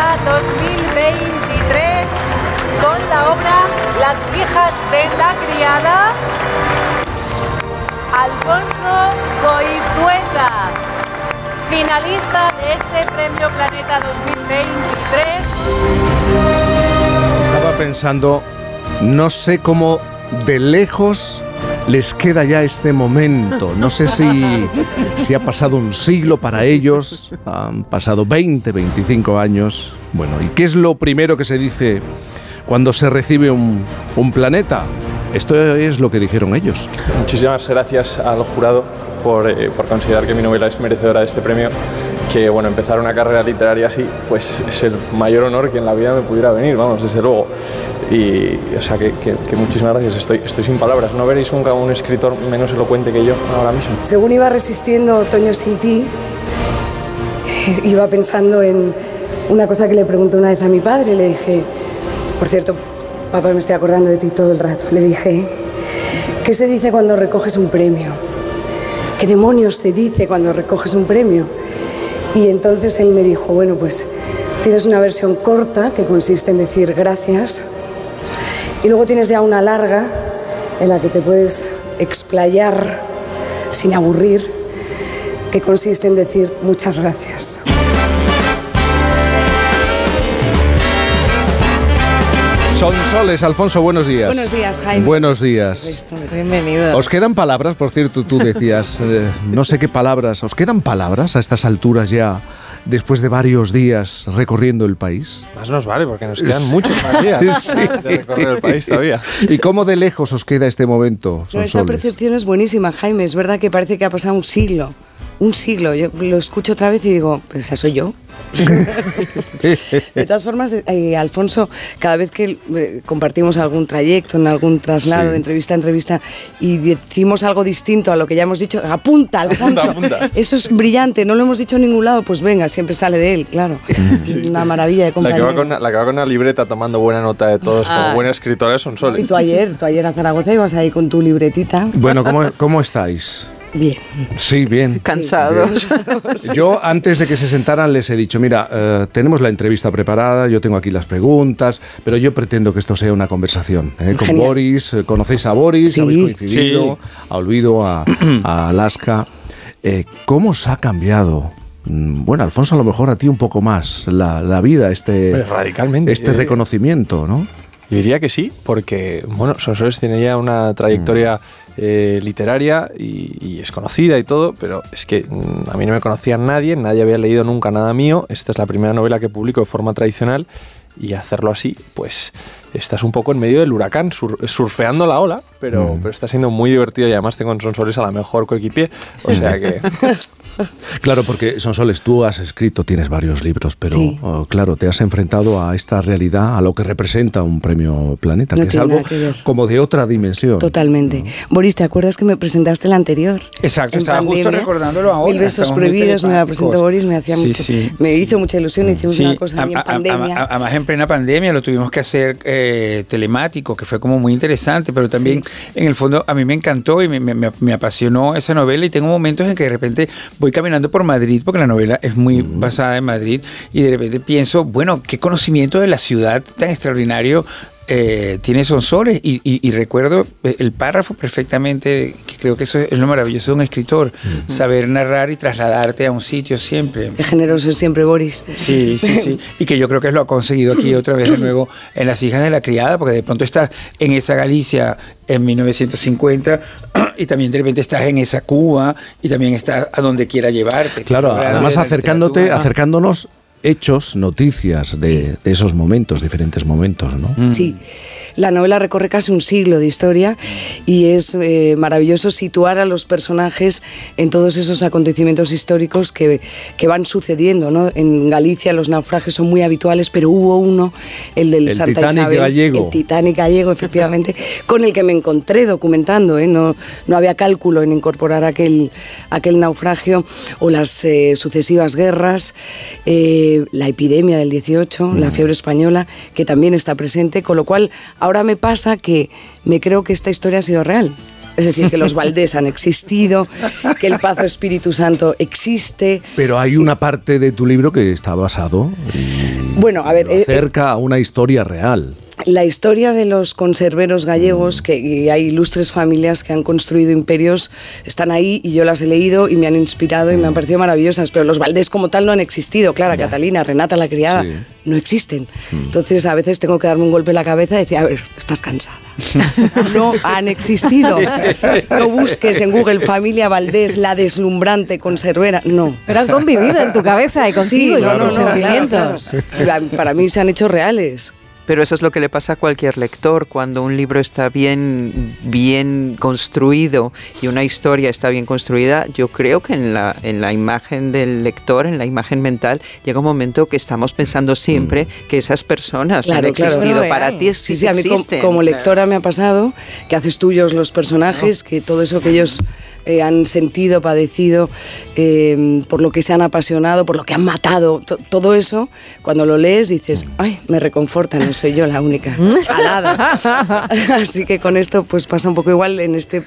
Planeta 2023 con la obra Las hijas de la criada. Alfonso Goizueta, finalista de este Premio Planeta 2023. Estaba pensando, no sé cómo de lejos les queda ya este momento. No sé si, si ha pasado un siglo para ellos, han pasado 20, 25 años. Bueno, ¿y qué es lo primero que se dice cuando se recibe un, un planeta? Esto es lo que dijeron ellos. Muchísimas gracias al jurado por, eh, por considerar que mi novela es merecedora de este premio. Que bueno, empezar una carrera literaria así, pues es el mayor honor que en la vida me pudiera venir, vamos, desde luego. Y, o sea, que, que- que muchísimas gracias, estoy, estoy sin palabras. No veréis nunca un escritor menos elocuente que yo ahora mismo. Según iba resistiendo Otoño sin ti, iba pensando en una cosa que le pregunté una vez a mi padre. Le dije, por cierto, papá, me estoy acordando de ti todo el rato. Le dije, ¿qué se dice cuando recoges un premio? ¿Qué demonios se dice cuando recoges un premio? Y entonces él me dijo, bueno, pues tienes una versión corta que consiste en decir gracias y luego tienes ya una larga en la que te puedes explayar sin aburrir, que consiste en decir muchas gracias. Son soles, Alfonso, buenos días. Buenos días, Jaime. Buenos días. Bienvenido. ¿Os quedan palabras? Por cierto, tú decías, eh, no sé qué palabras, ¿os quedan palabras a estas alturas ya, después de varios días recorriendo el país? Más nos vale porque nos quedan muchos más días Sí. de recorrer el país todavía. ¿Y cómo de lejos os queda este momento, No, esa Sonsoles? percepción es buenísima, Jaime. Es verdad que parece que ha pasado un siglo. Un siglo. Yo lo escucho otra vez y digo, pues esa soy yo. De todas formas, eh, Alfonso, cada vez que eh, compartimos algún trayecto, en algún traslado, Sí. de entrevista a entrevista, y decimos algo distinto a lo que ya hemos dicho, apunta, Alfonso. Apunta, apunta. Eso es brillante, no lo hemos dicho en ningún lado, pues venga, siempre sale de él, claro. Una maravilla de La que, va compañero. con, la que va con una libreta tomando buena nota de todos, como Ah. buena escritora son Y soles. tú ayer, tú ayer a Zaragoza ibas ahí con tu libretita. Bueno, ¿cómo, cómo estáis? Bien. Sí, bien. Cansados. Yo antes de que se sentaran les he dicho, mira, eh, tenemos la entrevista preparada, yo tengo aquí las preguntas, pero yo pretendo que esto sea una conversación ¿eh? con Genial. Boris. eh, ¿Conocéis a Boris? Sí. ¿Habéis coincidido? Sí. A Olvido, a, a Alaska. Eh, ¿Cómo os ha cambiado? Mm, Bueno, Alfonso, a lo mejor a ti un poco más la, la vida, este, Pues radicalmente, este reconocimiento, ¿no? Yo diría que sí, porque bueno, Sonsoles tiene ya una trayectoria eh, literaria y, y es conocida y todo, pero es que mm, a mí no me conocía nadie, nadie había leído nunca nada mío. Esta es la primera novela que publico de forma tradicional y hacerlo así, pues estás un poco en medio del huracán, sur- surfeando la ola, pero, pero está siendo muy divertido y además tengo en Sonsoles a la mejor coequipier, o sea que Claro, porque Sonsoles, tú has escrito, tienes varios libros, pero Sí. oh, claro, te has enfrentado a esta realidad, a lo que representa un premio Planeta, No que es algo que como de otra dimensión. Totalmente. Boris, ¿te acuerdas que me presentaste el anterior? Exacto, En estaba justo pandemia. recordándolo ahora, Mil besos muy prohibidos, me la presentó Boris, me hacía Sí, mucho, sí, me sí. hizo mucha ilusión, hicimos Sí, una cosa a- en a- pandemia. a- Además, en plena pandemia lo tuvimos que hacer eh, telemático, que fue como muy interesante, pero también en el fondo a mí me encantó y me- me apasionó esa novela y tengo momentos en que de repente voy caminando por Madrid, porque la novela es muy basada en Madrid, y de repente pienso, bueno, qué conocimiento de la ciudad tan extraordinario. Eh, tiene Sonsoles y, y- y recuerdo eh, el párrafo perfectamente, que creo que eso es lo maravilloso de un escritor, saber narrar y trasladarte a un sitio siempre. Qué generoso siempre Boris. Sí, sí, sí. Y que yo creo que lo ha conseguido aquí otra vez de nuevo en Las hijas de la criada, porque de pronto estás en esa Galicia en 1950 y también de repente estás en esa Cuba y también estás a donde quiera llevarte. Claro, además acercándote, acercándonos hechos, noticias de, de esos momentos, diferentes momentos, ¿no? Mm. Sí, la novela recorre casi un siglo de historia y es eh, maravilloso situar a los personajes en todos esos acontecimientos históricos que, que van sucediendo. ¿no? En Galicia los naufragios son muy habituales, pero hubo uno, el del El Santa Titanic Isabel, gallego. el Titanic gallego, efectivamente, con el que me encontré documentando. ¿eh? No, no había cálculo en incorporar aquel, aquel naufragio o las eh, sucesivas guerras, eh, la epidemia del 18, Mm. la fiebre española, que también está presente, con lo cual ahora me pasa que me creo que esta historia ha sido real. Es decir, que los Valdés han existido, que el Pazo Espíritu Santo existe. Pero hay una parte de tu libro que está basado. Bueno, a ver, Lo eh, acerca a una historia real. La historia de los conserveros gallegos, que hay ilustres familias que han construido imperios, están ahí y yo las he leído y me han inspirado y me han parecido maravillosas, pero los Valdés como tal no han existido. Clara, Catalina, Renata la criada, Sí. no existen. Entonces a veces tengo que darme un golpe en la cabeza y decir, a ver, estás cansada. no han existido. No busques en Google familia Valdés, la deslumbrante conservera. No. Pero han convivido en tu cabeza y contigo y con sentimientos. claro. Para mí se han hecho reales. Pero eso es lo que le pasa a cualquier lector. Cuando un libro está bien, bien construido y una historia está bien construida, yo creo que en la, en la imagen del lector, en la imagen mental, llega un momento que estamos pensando siempre que esas personas Claro, han claro. existido. Para ti Sí, sí, sí, a mí existen. como, lectora me ha pasado que haces tuyos los personajes, que todo eso que ellos eh, han sentido, padecido, eh, por lo que se han apasionado, por lo que han matado, to- todo eso, cuando lo lees dices, ay, me reconforta, no soy yo la única chalada. Así que con esto pues pasa un poco igual en este,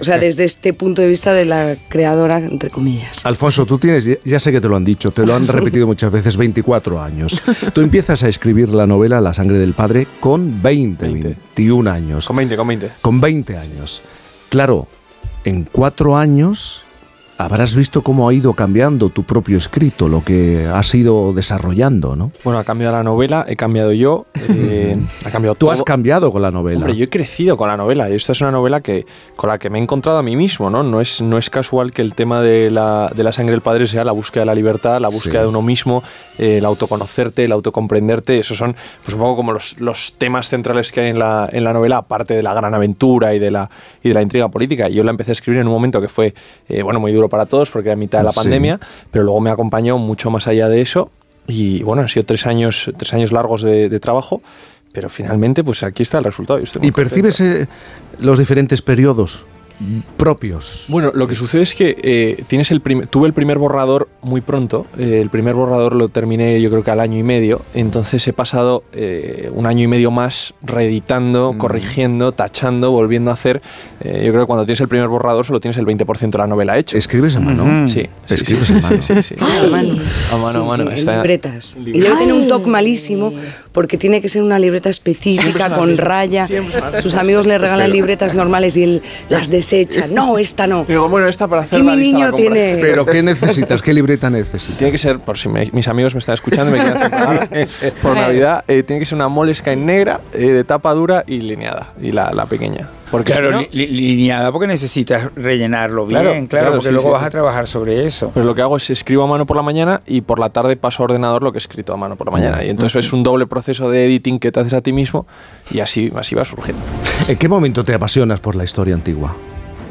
o sea, desde este punto de vista de la creadora, entre comillas. Alfonso, tú tienes, ya sé que te lo han dicho, te lo han repetido muchas veces, 24 años. Tú empiezas a escribir la novela La sangre del padre con 20, 20. 21 años. Con 20, con 20. Con 20 años. Claro, en cuatro años habrás visto cómo ha ido cambiando tu propio escrito, lo que has ido desarrollando, ¿no? Bueno, ha cambiado la novela, he cambiado yo, eh, ha cambiado Tú todo. has cambiado con la novela. Hombre, yo he crecido con la novela y esta es una novela que con la que me he encontrado a mí mismo, ¿no? No es, no es casual que el tema de la, de la sangre del padre sea la búsqueda de la libertad, la búsqueda Sí. de uno mismo, eh, el autoconocerte, el autocomprenderte. Esos son, pues un poco como los, los temas centrales que hay en la, en la novela, aparte de la gran aventura y de la, y de la intriga política. Yo la empecé a escribir en un momento que fue, eh, bueno, muy duro para todos porque era mitad de la Sí. pandemia, pero luego me acompañó mucho más allá de eso. Y bueno, han sido tres años, tres años largos de, de trabajo, pero finalmente, pues aquí está el resultado. y ¿Y percibes eh, los diferentes periodos propios? Bueno, lo que sucede es que eh, tienes el tuve el primer borrador muy pronto. eh, el primer borrador lo terminé yo creo que al año y medio. Entonces he pasado eh, un año y medio más reeditando, corrigiendo, tachando, volviendo a hacer. Eh, yo creo que cuando tienes el primer borrador solo tienes el 20% de la novela hecho. ¿Escribes a mano? Sí, sí, Escribes sí, a mano. sí, sí, sí. A mano. A mano, a Sí, mano. en libretas. en Y debe tener un toque malísimo porque tiene que ser una libreta específica, con raya. Sus amigos le regalan libretas normales y él las desecha. No, esta no. Digo, bueno, esta para hacer Aquí la mi lista la niño compra. tiene... ¿Pero qué necesitas? ¿Qué libreta necesitas? Tiene que ser, por si me- mis amigos me están escuchando y me quieren hacer por Navidad, eh, tiene que ser una Moleskine negra, eh, de tapa dura y lineada, y la, la pequeña. Porque Claro, si no- li- li- lineada porque necesitas rellenarlo bien, Claro, claro, claro, porque sí, luego sí, vas sí. a trabajar sobre eso. Pero lo que hago es escribo a mano por la mañana y por la tarde paso a ordenador lo que he escrito a mano por la mañana. Y entonces es un doble proceso de editing que te haces a ti mismo y así, así va surgiendo. ¿En qué momento te apasionas por la historia antigua?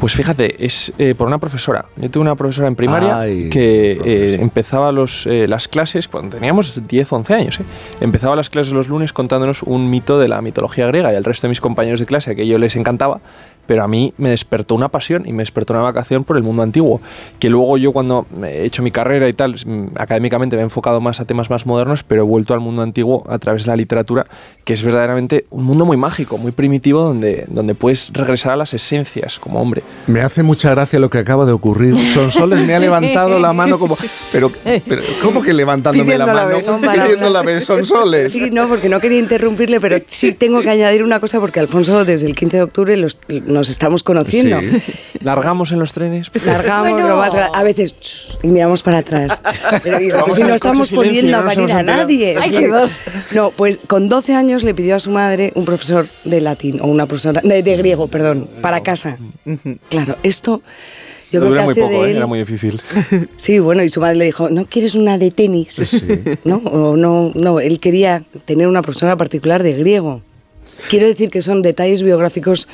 Pues fíjate, es eh, por una profesora. Yo tuve una profesora en primaria Ay, que eh, empezaba los, eh, las clases cuando teníamos 10 11 años. Empezaba las clases los lunes contándonos un mito de la mitología griega y al resto de mis compañeros de clase, que ellos les encantaba, pero a mí me despertó una pasión y me despertó una vacación por el mundo antiguo. Que luego yo cuando he hecho mi carrera y tal, mm, académicamente me he enfocado más a temas más modernos, pero he vuelto al mundo antiguo a través de la literatura, que es verdaderamente un mundo muy mágico, muy primitivo, donde, donde puedes regresar a las esencias como hombre. Me hace mucha gracia lo que acaba de ocurrir. Sonsoles me ha levantado la mano como... Pero, pero ¿cómo que levantándome la Pidiendo la mano? Pidiendo la vez, Sonsoles. Sí, no, porque no quería interrumpirle, pero sí tengo que añadir una cosa porque Alfonso desde el 15 de octubre los- nos estamos conociendo. Sí. Largamos en los trenes. Largamos Bueno. lo más a veces y miramos para atrás. Pero digo, pues si no estamos poniendo no a parir a nadie. Ay, qué dos. No, pues con 12 años le pidió a su madre un profesor de latín o una profesora de, de griego, perdón, para casa. Claro, esto yo creo que Dura muy hace poco, de ¿eh? él era muy difícil. Sí, bueno, y su madre le dijo, ¿no quieres una de tenis? ¿No? O no, no, él quería tener una profesora particular de griego. Quiero decir que son detalles biográficos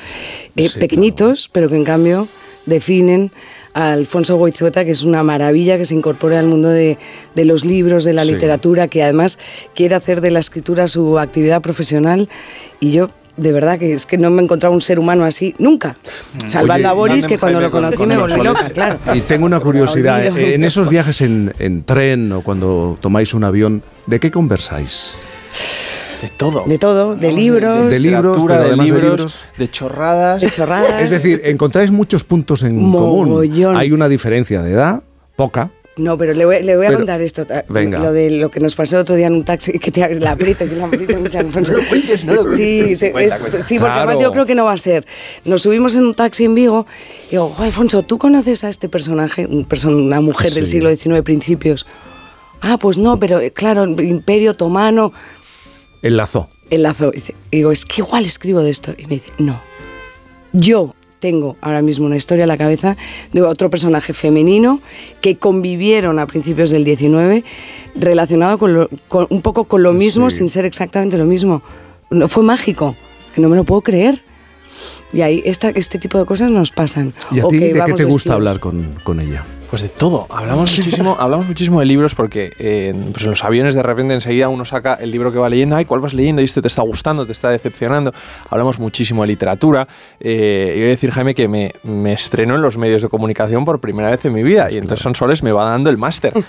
eh, Sí, pequeñitos, pero que en cambio definen a Alfonso Goizueta, que es una maravilla que se incorpora al mundo de, de los libros, de la Sí. literatura, que además quiere hacer de la escritura su actividad profesional. Y yo, de verdad, que es que no me he encontrado un ser humano así nunca. Salvando Oye, a Boris, que cuando lo con- conocí con me volví loca, claro. Y tengo una curiosidad. Eh, En esos viajes en, en tren o cuando tomáis un avión, ¿de qué conversáis? De todo. De todo, de libros, de libros, pero de además de libros, libros. de chorradas. de chorradas. Es decir, encontráis muchos puntos en común. Mogollón. Hay una diferencia de edad, poca, No, pero le voy, le voy a Pero- contar esto. Venga. Lo de lo que nos pasó otro día en un taxi, que te la grita, que la grita mucho, Alfonso. Sí, se- Cuenta, es- cuenta. sí, porque además yo creo que no va a ser. Nos subimos en un taxi en Vigo y digo, "Jo, Alfonso, ¿tú conoces a este personaje? Un person- una mujer del Sí. siglo XIX, principios. Ah, pues no, pero eh, claro, Imperio Otomano. Enlazó. Enlazo. Y dice- digo, es que igual escribo de esto. Y me dice, no. Yo tengo ahora mismo una historia en la cabeza de otro personaje femenino que convivieron a principios del 19 relacionado con, lo- con- un poco con lo mismo Sí. sin ser exactamente lo mismo. No, fue mágico, que no me lo puedo creer. Y ahí esta, este tipo de cosas nos pasan. ¿Y a ti que de qué te gusta vestidos. hablar con, con ella? Pues de todo. Hablamos muchísimo, hablamos muchísimo de libros porque eh, pues en los aviones de repente enseguida uno saca el libro que va leyendo, ay, ¿cuál vas leyendo? Y esto te está gustando, te está decepcionando. Hablamos muchísimo de literatura. Eh, y voy a decir, Jaime, que me, me estreno en los medios de comunicación por primera vez en mi vida. Y entonces Sonsoles me va dando el máster.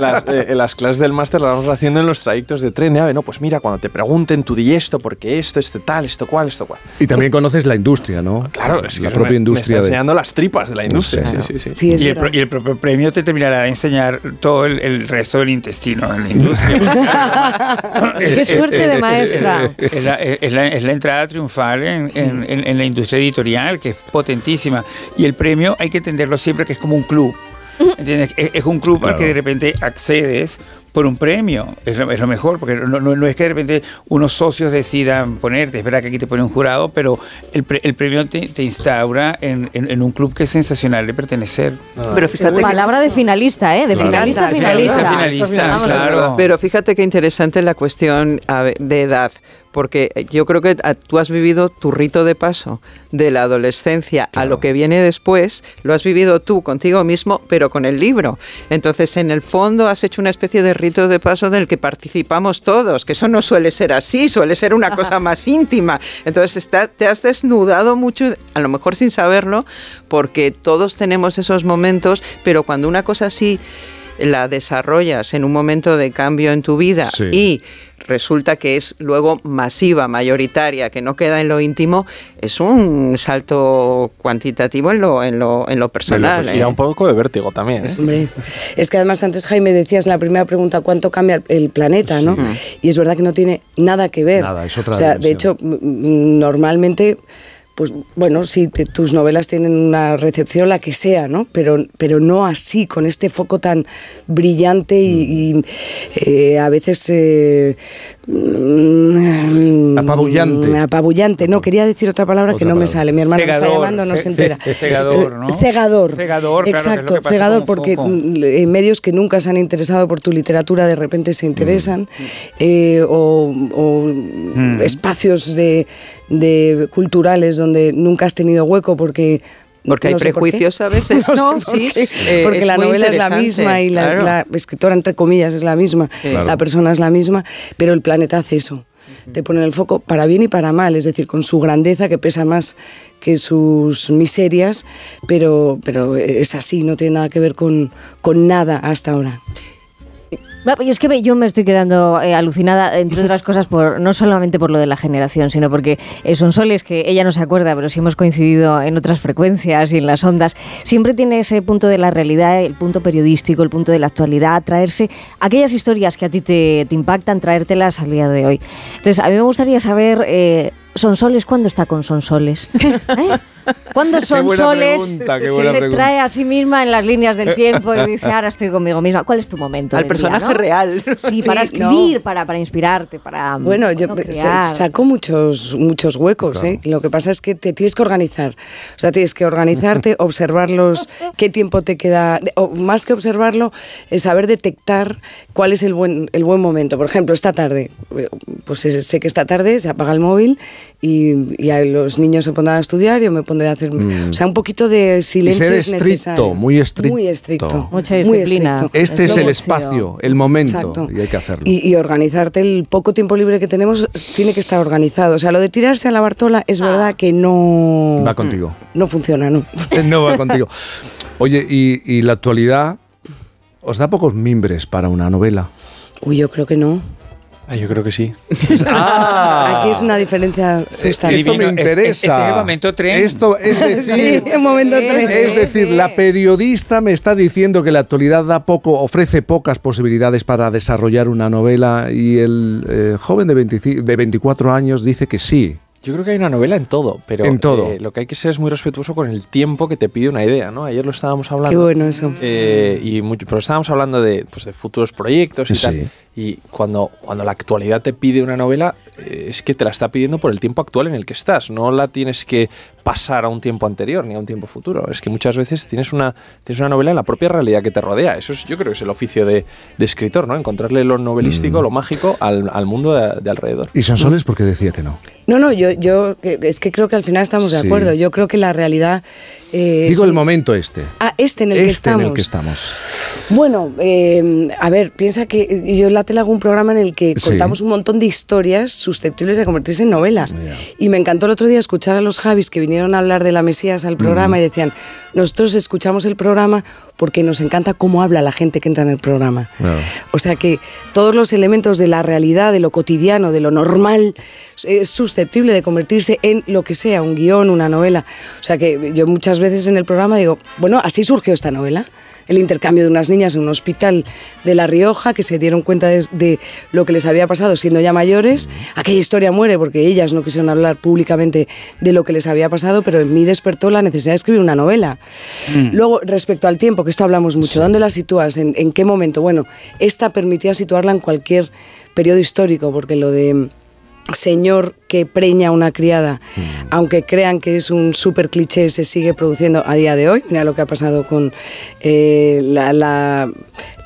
Las, eh, las clases del máster las vamos haciendo en los trayectos de tren. De, "Ah, no, pues mira, cuando te pregunten, tú di esto, porque esto, esto tal, esto cual, esto cual. Y también conoces la industria, ¿no? Claro, es que la me- propia me industria está de... enseñando las tripas de la industria. Sí, Sí, sí, sí. Sí, es Y el, y propio premio te terminará de enseñar todo el, el resto del intestino en la industria. Qué suerte de maestra. Es la, es la- es la entrada triunfal en, en- en- en la industria editorial, que es potentísima. Y el premio hay que entenderlo siempre que es como un club. ¿Entiendes? Es, es un club al que de repente accedes por un premio. Es lo, es lo mejor, porque no, no- no es que de repente unos socios decidan ponerte. Es verdad que aquí te pone un jurado, pero el, pre- el premio te, te instaura en, en- en un club que es sensacional de pertenecer. Pero fíjate que- Palabra de finalista, ¿eh? De Claro. finalista, Finalista, finalista. finalista, claro. Pero fíjate qué interesante la cuestión de edad, porque yo creo que tú has vivido tu rito de paso de la adolescencia a lo que viene después, lo has vivido tú contigo mismo, pero con el libro. Entonces, en el fondo has hecho una especie de rito de paso del que participamos todos, que eso no suele ser así, suele ser una cosa más íntima. Entonces, está- te has desnudado mucho, a lo mejor sin saberlo, porque todos tenemos esos momentos, pero cuando una cosa así la desarrollas en un momento de cambio en tu vida Sí. y resulta que es luego masiva, mayoritaria, que no queda en lo íntimo, es un salto cuantitativo en lo, en lo, en lo personal. Y da ¿eh? un poco de vértigo también. ¿eh? Hombre, es que además antes Jaime decías en la primera pregunta cuánto cambia el, planeta, ¿no? Y es verdad que no tiene nada que ver. Nada, es otra O sea, de hecho, normalmente, pues bueno, sí, tus novelas tienen una recepción la que sea, ¿no? Pero, pero no así, con este foco tan brillante y, y, eh, a veces eh, mm, Apabullante. Apabullante, no, quería decir otra palabra que no me sale. Mi hermano me está llamando, no se entera. ce- cegador, ¿no? Cegador. Cegador, Exacto, cegador, porque mm, eh, medios que nunca se han interesado por tu literatura de repente se interesan, Mm. eh, o, o espacios de, de culturales donde nunca has tenido hueco porque... Porque hay no por prejuicios a veces, No ¿no? sé por Sí, eh, porque la novela es la misma y la, claro. la escritora, entre comillas, es la misma, la persona es la misma, pero el planeta hace eso. Te pone en el foco para bien y para mal, es decir, con su grandeza que pesa más que sus miserias, pero, pero es así, no tiene nada que ver con, con nada hasta ahora. Va, y es que yo me estoy quedando eh, alucinada, entre otras cosas, por no solamente por lo de la generación, sino porque eh, son soles que ella no se acuerda, pero sí hemos coincidido en otras frecuencias y en las ondas. Siempre tiene ese punto de la realidad, el punto periodístico, el punto de la actualidad, traerse aquellas historias que a ti te, te impactan, traértelas al día de hoy. Entonces, a mí me gustaría saber, eh, Sonsoles, ¿cuándo está con Sonsoles? ¿Eh? ¿Cuándo Sonsoles pregunta, se pregunta. trae a sí misma en las líneas del tiempo y dice, ahora estoy conmigo misma? ¿Cuál es tu momento? Al día, personaje no? real. Sí, Sí, para no. escribir, para, para inspirarte, para Bueno, yo bueno, crear. saco muchos, muchos huecos. ¿eh? Lo que pasa es que te tienes que organizar. O sea, tienes que organizarte, observarlos, qué tiempo te queda. O más que observarlo, es saber detectar cuál es el buen, el buen momento. Por ejemplo, esta tarde, eh, pues sé sé que esta tarde se apaga el móvil y, y ahí los niños se pondrán a estudiar, yo me pondré a hacer. O sea, un poquito de silencio. ser es estricto, necesario. muy estricto. Muy estricto. Mucha muy disciplina. estricto. Este es Eso el espacio, el momento, Exacto. y hay que hacerlo. Y, y organizarte el poco tiempo libre que tenemos tiene que estar organizado. O sea, lo de tirarse a la Bartola es verdad que no. Va contigo. No funciona, ¿no? no va contigo. Oye, y, y la actualidad os da pocos mimbres para una novela. Uy, yo creo que no. Ah, yo creo que sí. Ah. Aquí es una diferencia sustancial. Esto me interesa. Este es el momento tren. Esto es Sí, decir, en momento tres. Es decir, la periodista me está diciendo que la actualidad da poco, ofrece pocas posibilidades para desarrollar una novela y el eh, joven de, 25 de 24 años dice que sí. Yo creo que hay una novela en todo, pero En todo. eh, lo que hay que ser es muy respetuoso con el tiempo que te pide una idea, ¿no? Ayer lo estábamos hablando. Qué bueno eso. Eh, y mucho, pero estábamos hablando de, pues, de futuros proyectos y Sí. tal. Y cuando, cuando la actualidad te pide una novela, eh, es que te la está pidiendo por el tiempo actual en el que estás. No la tienes que pasar a un tiempo anterior ni a un tiempo futuro. Es que muchas veces tienes una, tienes una novela en la propia realidad que te rodea. Eso es, yo creo que es el oficio de, de escritor, ¿no? Encontrarle lo novelístico, Mm. lo mágico al, al mundo de, de alrededor. Y Sonsoles porque decía que no. No, no, yo, yo eh, es que creo que al final estamos de acuerdo. Yo creo que la realidad. eh, Digo el momento este. Ah, este en el que este en estamos. el que estamos. Bueno, eh, a ver, piensa que yo en la tele hago un programa en el que Sí. contamos un montón de historias susceptibles de convertirse en novela. Ya. Y me encantó el otro día escuchar a los Javis que vinieron a hablar de la Mesías al programa y decían, nosotros escuchamos el programa porque nos encanta cómo habla la gente que entra en el programa. O sea que todos los elementos de la realidad, de lo cotidiano, de lo normal, es susceptible de convertirse en lo que sea, un guion, una novela. O sea que yo muchas veces en el programa digo, bueno, así surgió esta novela. El intercambio de unas niñas en un hospital de La Rioja que se dieron cuenta de, de lo que les había pasado siendo ya mayores. Aquella historia muere porque ellas no quisieron hablar públicamente de lo que les había pasado, pero en mí despertó la necesidad de escribir una novela. Luego, respecto al tiempo, que esto hablamos mucho, ¿dónde la sitúas? ¿En, en qué momento? Bueno, esta permitía situarla en cualquier periodo histórico, porque lo de mm, señor que preña a una criada, aunque crean que es un súper cliché, se sigue produciendo a día de hoy. Mira lo que ha pasado con eh, la, la-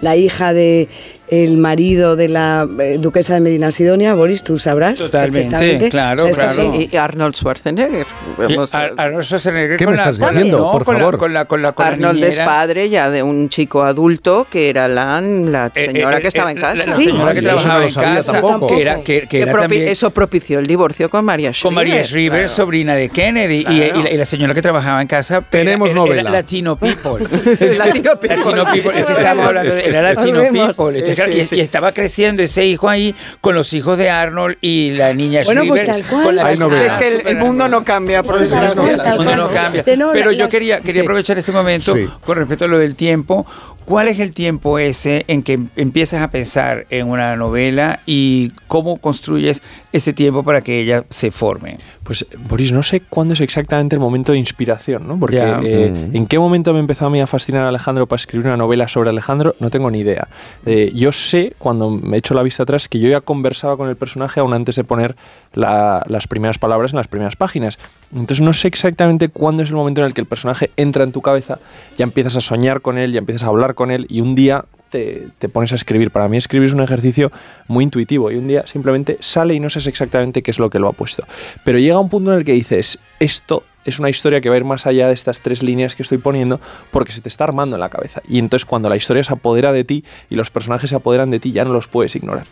la hija de el marido de la eh, duquesa de Medina Sidonia, Boris, tú sabrás. Totalmente, perfectamente. claro, estas claro. son- Y, Arnold Schwarzenegger. Vamos a- Ar- Arnold Schwarzenegger ¿Qué me estás la- diciendo? no, Por con la- favor. con la- con la- con la Arnold es padre ya de un chico adulto que era la, la Eh, señora eh, que estaba eh, en casa. La, la Sí. señora que no trabajaba lo en casa, tampoco. que era, que, que Que era propi- también Eso propició el divorcio con María con María Shriver, Claro. sobrina de Kennedy, y- Claro. y, la, y la señora que trabajaba en casa. Tenemos era, novela. Era Latino People. Latino people. Latino People, es que estábamos hablando de, era Latino. People. Entonces, Sí, claro, y, sí. y estaba creciendo ese hijo ahí con los hijos de Arnold y la niña Bueno, pues Shriver. tal cual. con la Hay novela. Es que el, el mundo no cambia por eso. Tal cual, tal el mundo no cual. cambia. Pero yo quería, quería sí. aprovechar este momento Sí. con respecto a lo del tiempo. ¿Cuál es el tiempo ese en que empiezas a pensar en una novela y cómo construyes ese tiempo para que ella se forme? Pues, Boris, no sé cuándo es exactamente el momento de inspiración, ¿no? Porque eh, Mm. en qué momento me empezó a mí a fascinar Alejandro para escribir una novela sobre Alejandro, no tengo ni idea. Eh, yo sé, cuando me echo la vista atrás, que yo ya conversaba con el personaje aún antes de poner la- las primeras palabras en las primeras páginas. Entonces no sé exactamente cuándo es el momento en el que el personaje entra en tu cabeza, ya empiezas a soñar con él, ya empiezas a hablar con él y un día te, te pones a escribir. Para mí escribir es un ejercicio muy intuitivo y un día simplemente sale y no sabes exactamente qué es lo que lo ha puesto. Pero llega un punto en el que dices, esto es una historia que va a ir más allá de estas tres líneas que estoy poniendo porque se te está armando en la cabeza. Y entonces cuando la historia se apodera de ti y los personajes se apoderan de ti ya no los puedes ignorar.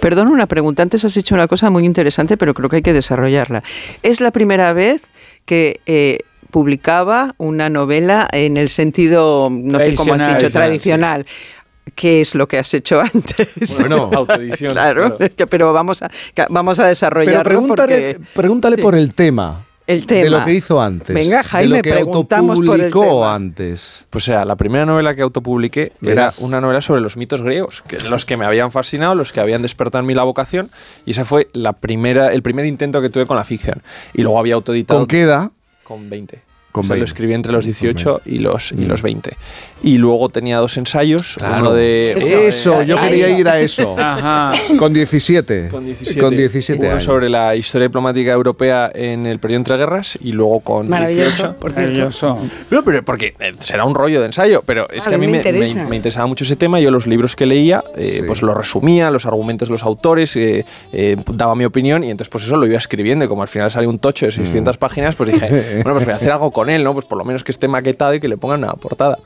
Perdón, una pregunta. Antes has dicho una cosa muy interesante, pero creo que hay que desarrollarla. Es la primera vez que eh, publicaba una novela en el sentido, no sé cómo has Tradicional, dicho, sí. ¿Qué es lo que has hecho antes? Bueno, Autoedición. claro, pero vamos a, vamos a Pero desarrollarlo pregúntale, porque pregúntale Sí. por el tema. el tema De lo que hizo antes. Venga, Jaime, de lo que preguntamos por el tema. antes. Pues o sea, la primera novela que autopubliqué Verás. era una novela sobre los mitos griegos, que los que me habían fascinado, los que habían despertado en mí la vocación, y esa fue la primera, el primer intento que tuve con la ficción. Y luego había autoeditado ¿Con qué edad? con 20. Con O sea, lo 20. escribí entre los 18 y los, y Mm. los 20. Y luego tenía dos ensayos, Claro. uno de... Eso, de- yo Ahí. quería ir a eso. Ajá. Con 17. Con 17. Con 17 Uno años. sobre la historia diplomática europea en el periodo entre guerras y luego con Maravilloso, 18. por cierto. Maravilloso. No, pero porque eh, será un rollo de ensayo, pero es A que a mí me me, me- interesa. me interesaba mucho ese tema. Yo los libros que leía, eh, Sí. pues los resumía, los argumentos de los autores, eh, eh, daba mi opinión y entonces pues eso lo iba escribiendo y como al final salió un tocho de 600 páginas, pues dije, bueno, pues voy a hacer algo con él, ¿no? Pues por lo menos que esté maquetado y que le pongan una portada.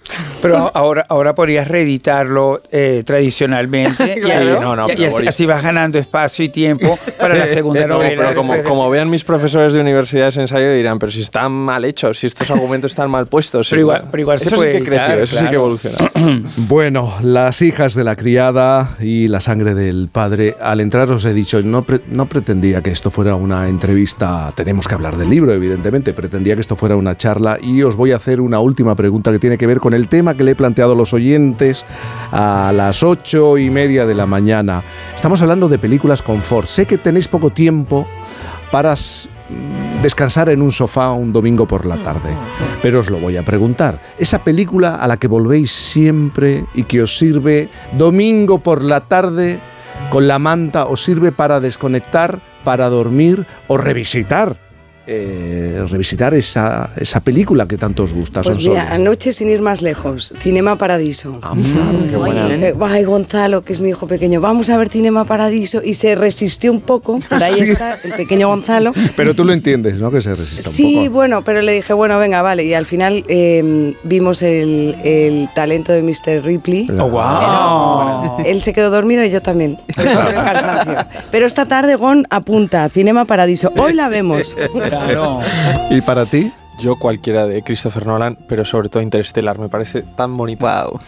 Pero ahora, ahora podrías reeditarlo eh, tradicionalmente. y- Claro. Sí, no, no, y, y así, así vas ganando espacio y tiempo para la segunda No, novela. pero como, como vean mis profesores de universidades de ensayo dirán, pero si están mal hechos, si estos argumentos están mal puestos. Pero sí, igual- claro. pero igual se eso puede sí que creció, editar, eso sí que claro. evolucionó. Bueno, las hijas de la criada y la sangre del padre, al entrar os he dicho, no, pre- no pretendía que esto fuera una entrevista, tenemos que hablar del libro, evidentemente, pretendía que esto fuera una y os voy a hacer una última pregunta que tiene que ver con el tema que le he planteado a los oyentes a las ocho y media de la mañana. Estamos hablando de películas confort. Sé que tenéis poco tiempo para mm, descansar en un sofá un domingo por la tarde. Pero os lo voy a preguntar. Esa película a la que volvéis siempre y que os sirve domingo por la tarde con la manta, os sirve para desconectar, para dormir o revisitar. Eh, revisitar esa, esa película que tanto os gusta. Pues mira, anoche sin ir más lejos, Cinema Paradiso. Ah, Qué buena. Eh, Ay, Gonzalo, que es mi hijo pequeño, vamos a ver Cinema Paradiso. Y se resistió un poco, pero ahí Sí. está el pequeño Gonzalo. Pero tú lo entiendes, ¿no? Que se resista un Sí, poco. bueno, pero le dije, bueno, venga, vale. Y al final eh, vimos el, el talento de Mr. Ripley. Oh, wow. Él se quedó dormido y yo también. por el cansancio. Pero esta tarde Gon apunta, Cinema Paradiso. Hoy la vemos. Claro. ¿Y para ti? Yo cualquiera de Christopher Nolan, pero sobre todo Interstellar, me parece tan bonito. Wow.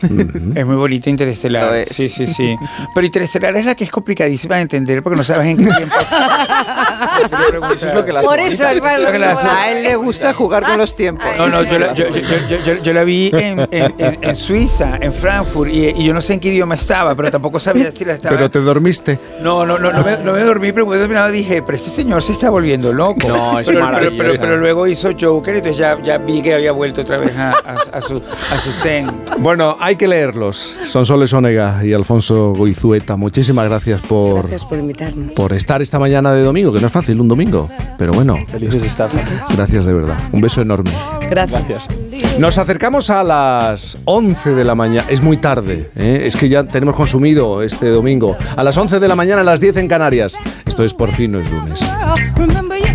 Es muy bonita. Lo es. Sí, sí, sí. Pero Interestelar es la que es complicadísima de entender porque no sabes en qué tiempo. Eso es lo que la Por eso es Lo que la hace- A él le gusta jugar con los tiempos. No, no, yo la, yo, yo- yo- yo- yo la vi en, en- en- en Suiza, en Frankfurt, y, y yo no sé en qué idioma estaba, pero tampoco sabía si la estaba. Pero te dormiste. No, no, no, no me, no me dormí, pero cuando terminado dije, pero este señor se está volviendo loco. No, es pero, pero, pero luego hizo Joker, entonces ya, ya vi que había vuelto otra vez a, a- a su, a su zen. Bueno, hay que leerlos. Sonsoles Onega y Alfonso Goizueta, muchísimas gracias por, Gracias por invitarnos. por estar esta mañana de domingo, que no es fácil un domingo, pero bueno, Felices de estar. gracias de verdad. Un beso enorme. Gracias. Nos acercamos a las 11 de la mañana. Es muy tarde, ¿eh? es que ya tenemos consumido este domingo. A las 11 de la mañana, a las 10 en Canarias. Esto es Por fin no es lunes.